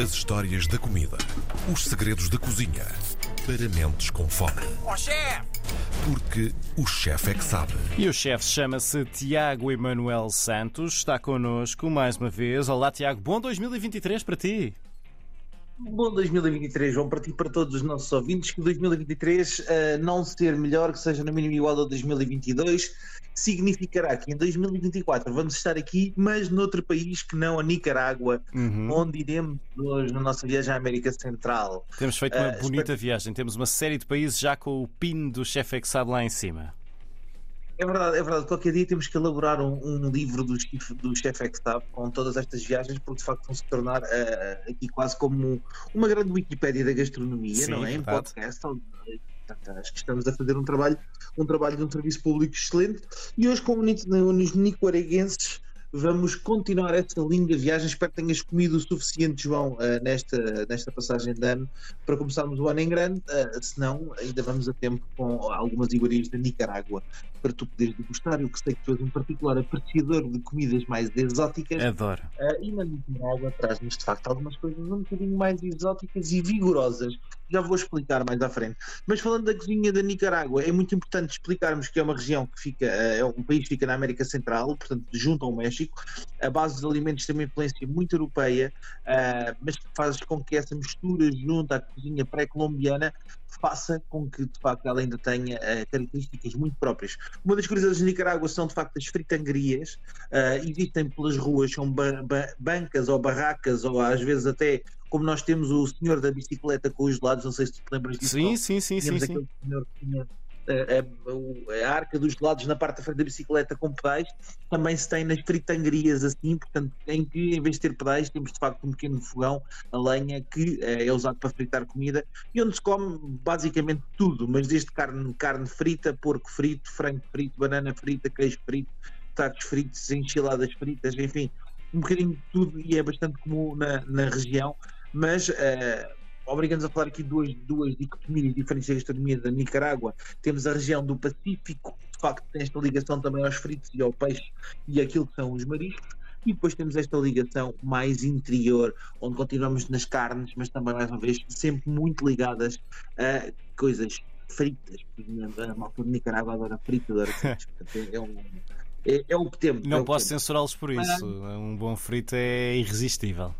As histórias da comida. Os segredos da cozinha. Para mentes com fome. Ó chefe! Porque o chefe é que sabe. E o chefe chama-se Tiago Emanuel Santos, está connosco mais uma vez. Olá, Tiago, bom 2023 para ti. Bom 2023, João, para ti e para todos os nossos ouvintes, que 2023 uh, não ser melhor, que seja no mínimo igual ao 2022, significará que em 2024 vamos estar aqui, mas noutro país que não a Nicarágua, Uhum. onde iremos hoje na nossa viagem à América Central. Temos feito uma Ah, bonita viagem, temos uma série de países já com o pin do chefe é sabe lá em cima. É verdade, é verdade, qualquer dia temos que elaborar um, um livro do, chef- do chefe sabe, com todas estas viagens, porque de facto vão se tornar eh, aqui quase como uma grande Wikipédia da gastronomia, Sim, não é? Em podcast. Portanto, Acho que estamos a fazer um trabalho, um trabalho de um serviço público excelente. E hoje, como ni- nos nicoaraguenses, vamos continuar esta linda viagem. Espero que tenhas comido o suficiente, João, eh, nesta, nesta passagem de ano para começarmos o ano em grande. Eh, se não, ainda vamos a tempo com algumas iguarias da Nicarágua para tu poderes degustar. Eu que sei que tu és um particular apreciador de comidas mais exóticas. Adoro. Uh, e na Nicarágua traz-nos de facto algumas coisas um bocadinho mais exóticas e vigorosas. Já vou explicar mais à frente. Mas falando da cozinha da Nicarágua, é muito importante explicarmos que é uma região que fica, uh, é um país que fica na América Central, portanto, junto ao México. A base dos alimentos tem uma influência muito europeia, uh, mas que faz com que essa mistura junto à cozinha pré-colombiana faça com que de facto ela ainda tenha uh, características muito próprias. Uma das curiosidades de Nicarágua são de facto as fritangerias, Uh, existem pelas ruas, são ba- ba- bancas ou barracas, ou às vezes até, como nós temos o senhor da bicicleta com os gelados, não sei se tu te lembras disso. Sim, sim, sim, sim, sim. aquele senhor uh, a, o- a arca dos gelados na parte da frente da bicicleta com pedais, também se tem nas fritangerias assim, portanto, em que em vez de ter pedais, temos de facto um pequeno fogão, a lenha, que uh, é usado para fritar comida e onde se come basicamente tudo, mas desde carne, carne frita, porco frito, frango frito, banana frita, queijo frito, tacos fritos, enchiladas fritas, enfim, um bocadinho de tudo e é bastante comum na, na região, mas eh, obrigamos a falar aqui duas, duas dicotomias diferentes da gastronomia da Nicarágua. Temos a região do Pacífico, que de facto tem esta ligação também aos fritos e ao peixe e aquilo que são os mariscos. E depois temos esta ligação mais interior, onde continuamos nas carnes, mas também, mais uma vez, sempre muito ligadas a coisas fritas. A malta de Nicarágua adora frito, adora. Portanto, é, é um, é, é o que temos. é Não que posso censurá-los por isso. Um bom frito é irresistível.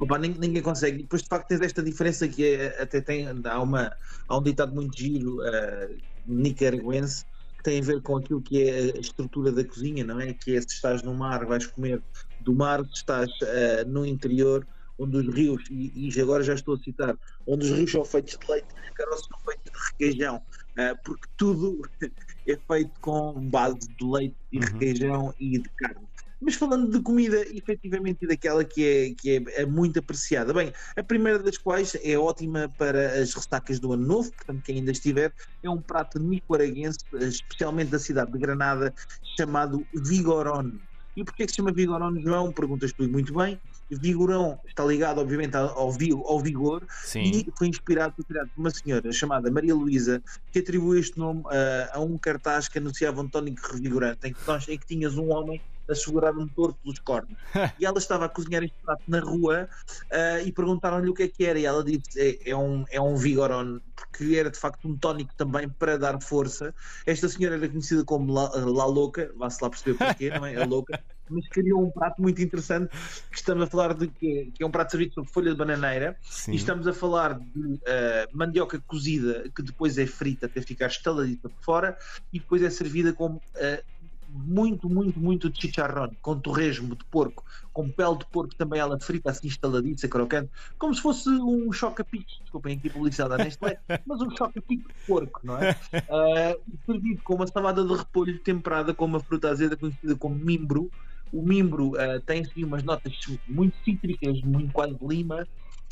Opa, nin- ninguém consegue. E depois, de facto, tens esta diferença que é, até tem. Há, uma, há um ditado muito giro uh, nicaragüense que tem a ver com aquilo que é a estrutura da cozinha, não é? Que é se estás no mar, vais comer do mar, se estás uh, no interior, onde os rios, e, e agora já estou a citar, onde os rios são feitos de leite, os caroços são feitos de requeijão, uh, porque tudo é feito com base de leite e Uhum. requeijão e de carne. Mas falando de comida, efetivamente, daquela que é, que é, é muito apreciada. Bem, a primeira das quais é ótima para as ressacas do Ano Novo, portanto, quem ainda estiver, é um prato nicoaraguense, especialmente da cidade de Granada, chamado Vigorón. E porquê que se chama Vigorón, João? Perguntas tu muito bem. Vigorão está ligado, obviamente, ao, ao vigor Sim. e foi inspirado, por uma senhora chamada Maria Luísa, que atribuiu este nome ah, a um cartaz que anunciava um tónico revigorante, em que, em que tinhas um homem a segurar um touro pelos cornos. e ela estava a cozinhar este prato na rua ah, e perguntaram-lhe o que é que era, e ela disse: é, é um, é um Vigoron, porque era de facto um tónico também para dar força. Esta senhora era conhecida como La, La Louca, vá-se lá perceber porquê, não é? A Louca. Mas criou um prato muito interessante que estamos a falar de que, que é um prato servido sobre folha de bananeira Sim. e estamos a falar de eh, mandioca cozida que depois é frita até ficar estaladita por fora e depois é servida com eh, muito, muito, muito de chicharrón, com torresmo de porco, com pele de porco também ela frita assim estaladiça, crocante, como se fosse um choca-pique, desculpem aqui publicidade da Nestlé, mas um choca-pique de porco, não é? Eh, servido com uma salada de repolho temperada com uma fruta azeda conhecida como mimbro. O mimbro eh, tem assim umas notas muito cítricas, muito quase lima,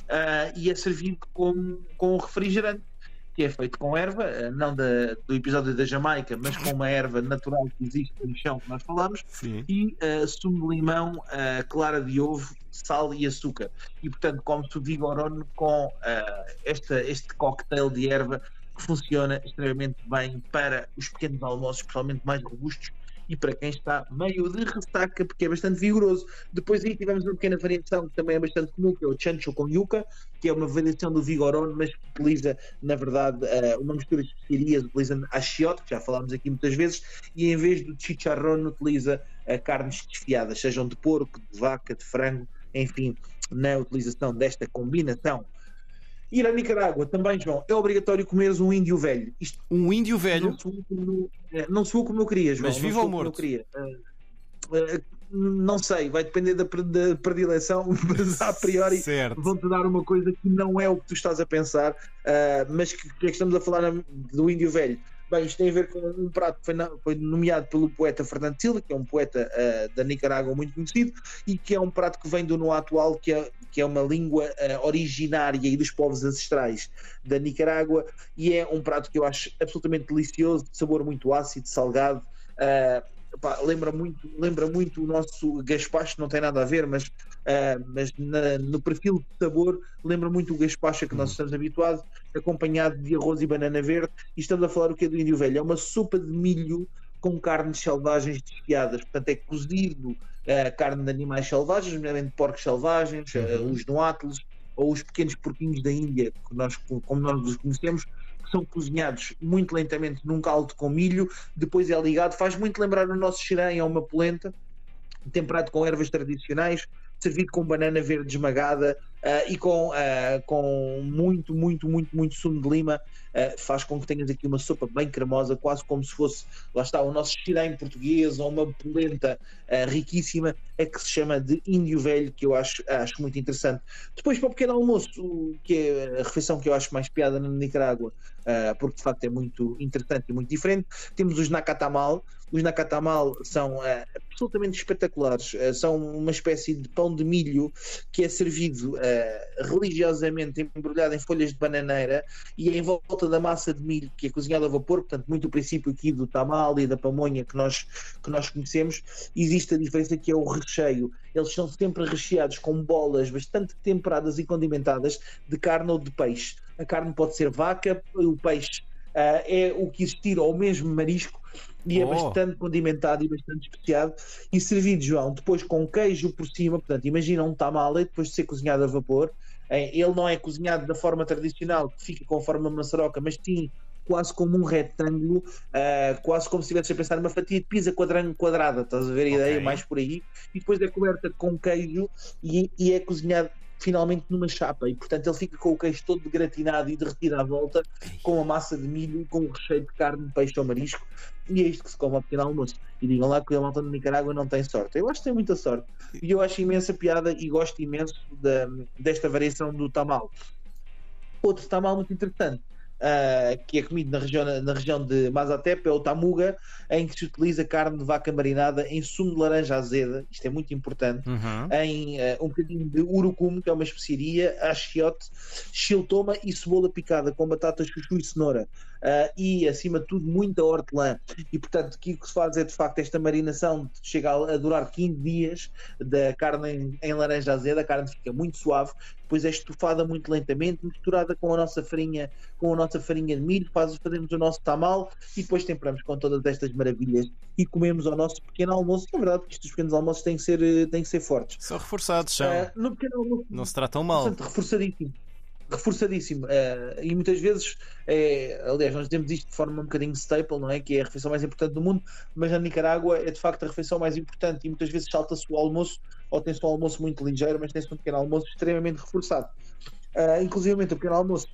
ah, e é servido com, com refrigerante, que é feito com erva, ah, não da, do episódio da Jamaica, mas com uma erva natural que existe no chão que nós falamos, Sim. e ah, sumo de limão, ah, clara de ovo, sal e açúcar. E portanto come-se o Vigorone com ah, esta, este cocktail de erva que funciona extremamente bem para os pequenos almoços, especialmente mais robustos e para quem está meio de ressaca, porque é bastante vigoroso. Depois aí tivemos uma pequena variação que também é bastante comum, que é o chancho com yuca, que é uma variação do vigorón, mas que utiliza, na verdade, eh, uma mistura de especiarias, utiliza achiote, que já falámos aqui muitas vezes, e em vez do chicharrón utiliza eh, carnes desfiadas, sejam de porco, de vaca, de frango, enfim, na utilização desta combinação. Ir a Nicarágua também, João, é obrigatório comeres um índio velho. Isto Um índio velho. não soou como, não como eu queria, João. Mas vivo ou morto? Eh, eh, não sei, vai depender da, da predileção, mas a priori vão-te dar uma coisa que não é o que tu estás a pensar, ah, mas que, que é que estamos a falar na- do índio velho. Bem, isto tem a ver com um prato que foi, na- foi nomeado pelo poeta Fernando Silva, que é um poeta ah, da Nicarágua muito conhecido, e que é um prato que vem do no atual, que é, que é uma língua ah, originária e dos povos ancestrais da Nicarágua, e é um prato que eu acho absolutamente delicioso, de sabor muito ácido, salgado. ah, pá, lembra, muito, lembra muito o nosso gaspacho, não tem nada a ver, mas Uh, mas na- no perfil de sabor lembra muito o gaspacho a que nós estamos habituados, acompanhado de arroz e banana verde. E estamos a falar o que é do índio velho? É uma sopa de milho com carnes selvagens desfiadas, portanto é cozido uh, carne de animais selvagens, nomeadamente porcos selvagens, uh, os noátilos ou os pequenos porquinhos da Índia, que nós, como nós os conhecemos, que são cozinhados muito lentamente num caldo com milho, depois é ligado, faz muito lembrar o nosso xirém ou uma polenta, temperado com ervas tradicionais, servido com banana verde esmagada uh, e com, uh, com muito, muito, muito, muito sumo de lima, uh, faz com que tenhas aqui uma sopa bem cremosa, quase como se fosse, lá está, o nosso xirém português ou uma polenta riquíssima, é que se chama de índio velho, que eu acho, acho muito interessante. Depois, para o pequeno almoço, que é a refeição que eu acho mais piada na Nicarágua, porque de facto é muito interessante e muito diferente, temos os nakatamal. Os nakatamal são absolutamente espetaculares, são uma espécie de pão de milho que é servido uh, religiosamente embrulhado em folhas de bananeira e em volta da massa de milho que é cozinhada a vapor, portanto, muito o princípio aqui do tamal e da pamonha que nós, que nós conhecemos, existe a diferença que é o recheio. Eles são sempre recheados com bolas bastante temperadas e condimentadas de carne ou de peixe. A carne pode ser vaca, o peixe é o que existir, ou mesmo marisco, e é Oh. bastante condimentado e bastante especiado e servido, João, depois com queijo por cima, portanto, imagina um tamale depois de ser cozinhado a vapor, eh, ele não é cozinhado da forma tradicional, que fica com forma de maçaroca, mas sim quase como um retângulo, ah, quase como se estivesse a pensar numa fatia de pizza quadrada, estás a ver a Ok. ideia? Mais por aí, e depois é coberta com queijo e, e é cozinhado finalmente numa chapa. E portanto ele fica com o queijo todo gratinado e derretido à volta com a massa de milho e com o recheio de carne, peixe ou marisco. E é isto que se come ao pequeno almoço. E digam lá que a malta de Nicarágua não tem sorte. Eu acho que tem muita sorte. E eu acho imensa piada e gosto imenso da- desta variação do tamal. Outro tamal muito interessante ah, que é comido na região, na região de Mazatep é o tamuga em que se utiliza carne de vaca marinada em sumo de laranja azeda isto é muito importante Uhum. em eh, um bocadinho de urucum, que é uma especiaria, achiote, chiltoma e cebola picada com batata, chuchu e cenoura. Ah, e, acima de tudo, muita hortelã. E, portanto, aqui o que se faz é, de facto, esta marinação chega a, a durar 15 dias da carne em, em laranja azeda, a carne fica muito suave, depois é estufada muito lentamente, misturada com a nossa farinha, com a nossa farinha de milho, faz, fazemos o nosso tamal e depois temperamos com todas estas maravilhas e comemos ao nosso pequeno almoço. É verdade que estes pequenos almoços têm que ser, eh, têm que ser fortes. São reforçados, são. Ah, no pequeno almoço, Não se tratam mal. portanto, reforçadíssimo. Reforçadíssimo. Ah, e muitas vezes, é, aliás, nós temos isto de forma um bocadinho staple, não é? Que é a refeição mais importante do mundo, mas na Nicarágua é de facto a refeição mais importante e muitas vezes salta-se o almoço, ou tem-se um almoço muito ligeiro, mas tem-se um pequeno almoço extremamente reforçado. Uh, inclusive o pequeno almoço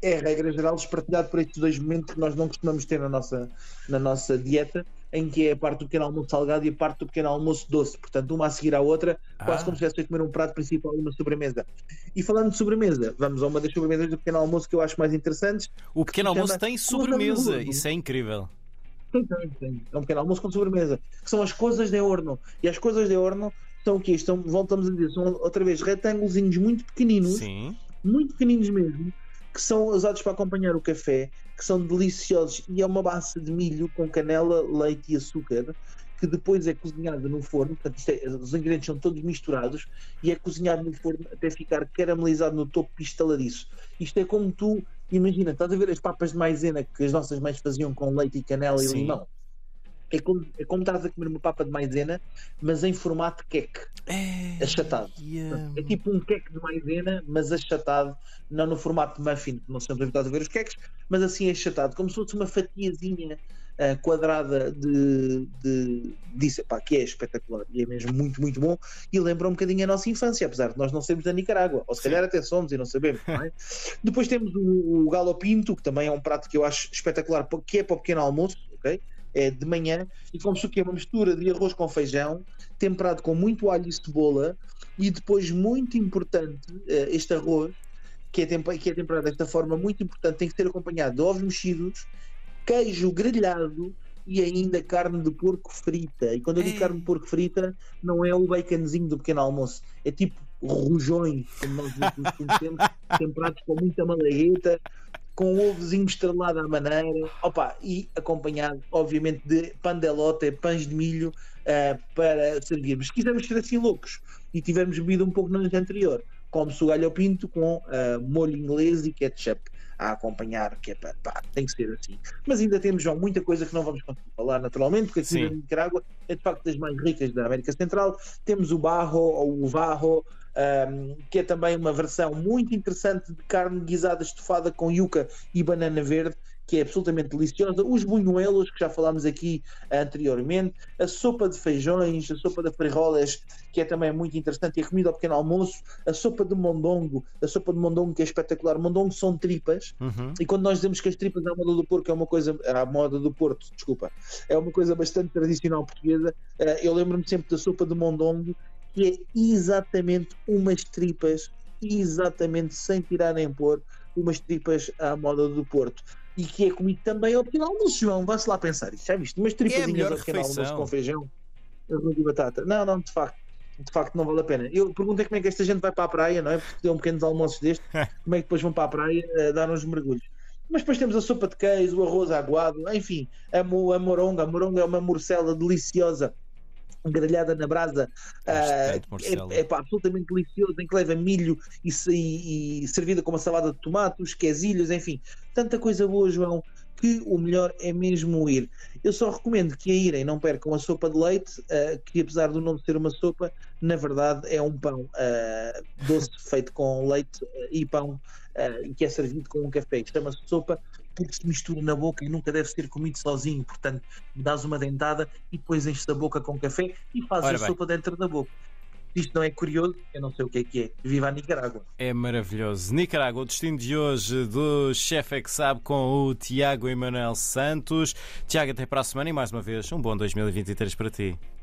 é regra geral despartilhado por estes dois momentos que nós não costumamos ter na nossa, na nossa dieta, em que é a parte do pequeno almoço salgado e a parte do pequeno almoço doce, portanto, uma a seguir à outra, quase Ah. como se estivesse a comer um prato principal e uma sobremesa. E falando de sobremesa, vamos a uma das sobremesas do pequeno almoço que eu acho mais interessantes. O pequeno almoço tem sobremesa. Isso é incrível. Tem, tem, tem. É um pequeno almoço com sobremesa, que são as coisas de horno. E as coisas de horno são o quê? Estão, voltamos a dizer, são outra vez retângulos muito pequeninos, Sim. muito pequeninos mesmo, que são usados para acompanhar o café, que são deliciosos e é uma massa de milho com canela, leite e açúcar que depois é cozinhada no forno, portanto é- os ingredientes são todos misturados e é cozinhado no forno até ficar caramelizado no topo pistaladiço. Isto é como tu, imagina, estás a ver as papas de maisena que as nossas mães faziam com leite e canela e Sim. limão? É como, é como estás a comer uma papa de maisena, mas em formato queque, É, achatado. yeah. É tipo um queque de maisena, mas achatado, não no formato de muffin, que não são habituados a ver os queques, mas assim achatado, como se fosse uma fatiazinha ah, quadrada de, de disso, pá, que é espetacular e é mesmo muito, muito bom. E lembra um bocadinho a nossa infância, apesar de nós não sermos da Nicarágua, ou se calhar até somos e não sabemos. não é? Depois temos o, o galo pinto, que também é um prato que eu acho espetacular, que é para o pequeno almoço, ok? É de manhã, e como se o que é uma mistura de arroz com feijão, temperado com muito alho e cebola, e depois, muito importante, eh, este arroz, que é, que é temperado desta forma, muito importante, tem que ser acompanhado de ovos mexidos, queijo grelhado e ainda carne de porco frita. E quando eu digo Ei. carne de porco frita, não é o baconzinho do pequeno almoço, é tipo rojões, como nós os conhecemos, temperados com muita malagueta, com um ovozinho estrelado à maneira, opa, e acompanhado, obviamente, de pandelote, pães de milho ah, para servirmos. Se quisermos ser assim loucos e tivermos bebido um pouco na noite anterior, come-se o galho pinto com ah, molho inglês e ketchup a acompanhar, que é pá, pá, tem que ser assim. Mas ainda temos, João, muita coisa que não vamos conseguir falar naturalmente, porque aqui Sim. na Nicarágua é de facto das mais ricas da América Central. Temos o barro ou o varro, ahm, que é também uma versão muito interessante de carne guisada estufada com yuca e banana verde, que é absolutamente deliciosa. Os bunhuelos, que já falámos aqui anteriormente, a sopa de feijões, a sopa de frijoles, que é também muito interessante, e a comida ao pequeno almoço, a sopa de mondongo, a sopa de mondongo que é espetacular. Mondongo são tripas, Uhum. e quando nós dizemos que as tripas à moda do porco é uma coisa, à moda do Porto, desculpa, é uma coisa bastante tradicional portuguesa, eh, eu lembro-me sempre da sopa de mondongo, que é exatamente umas tripas, exatamente sem tirar nem pôr, umas tripas à moda do Porto. E que é comido também ao pequeno almoço, João. Vá-se lá pensar. Já viste? Umas É melhor ao pequeno almoço com feijão, arroz e batata. Não, não, de facto. De facto, não vale a pena. Eu pergunto é como é que esta gente vai para a praia, não é? Porque deu um pequenos almoços deste, como é que depois vão para a praia eh, dar uns mergulhos. Mas depois temos a sopa de queijo, o arroz aguado, enfim, a, mo- a moronga. A moronga é uma morcela deliciosa, grelhada na brasa. Morcela. é, é absolutamente delicioso, em que leva milho e, e- e servida com uma salada de tomate, os quesilhos, enfim, tanta coisa boa, João, que o melhor é mesmo ir. Eu só recomendo que a irem não percam a sopa de leite, ah, que apesar do nome ser uma sopa, na verdade é um pão ah, doce feito com leite e pão que é servido com um café. Chama-se sopa porque se mistura na boca e nunca deve ser comido sozinho. Portanto, dás uma dentada e depois enches a boca com café e fazes Ora a bem. sopa dentro da boca. Isto não é curioso, eu não sei o que é que é. Viva a Nicarágua! É maravilhoso. Nicarágua, o destino de hoje do Chefe é que sabe com o Tiago Emanuel Santos. Tiago, até para a semana e mais uma vez um bom 2023 para ti.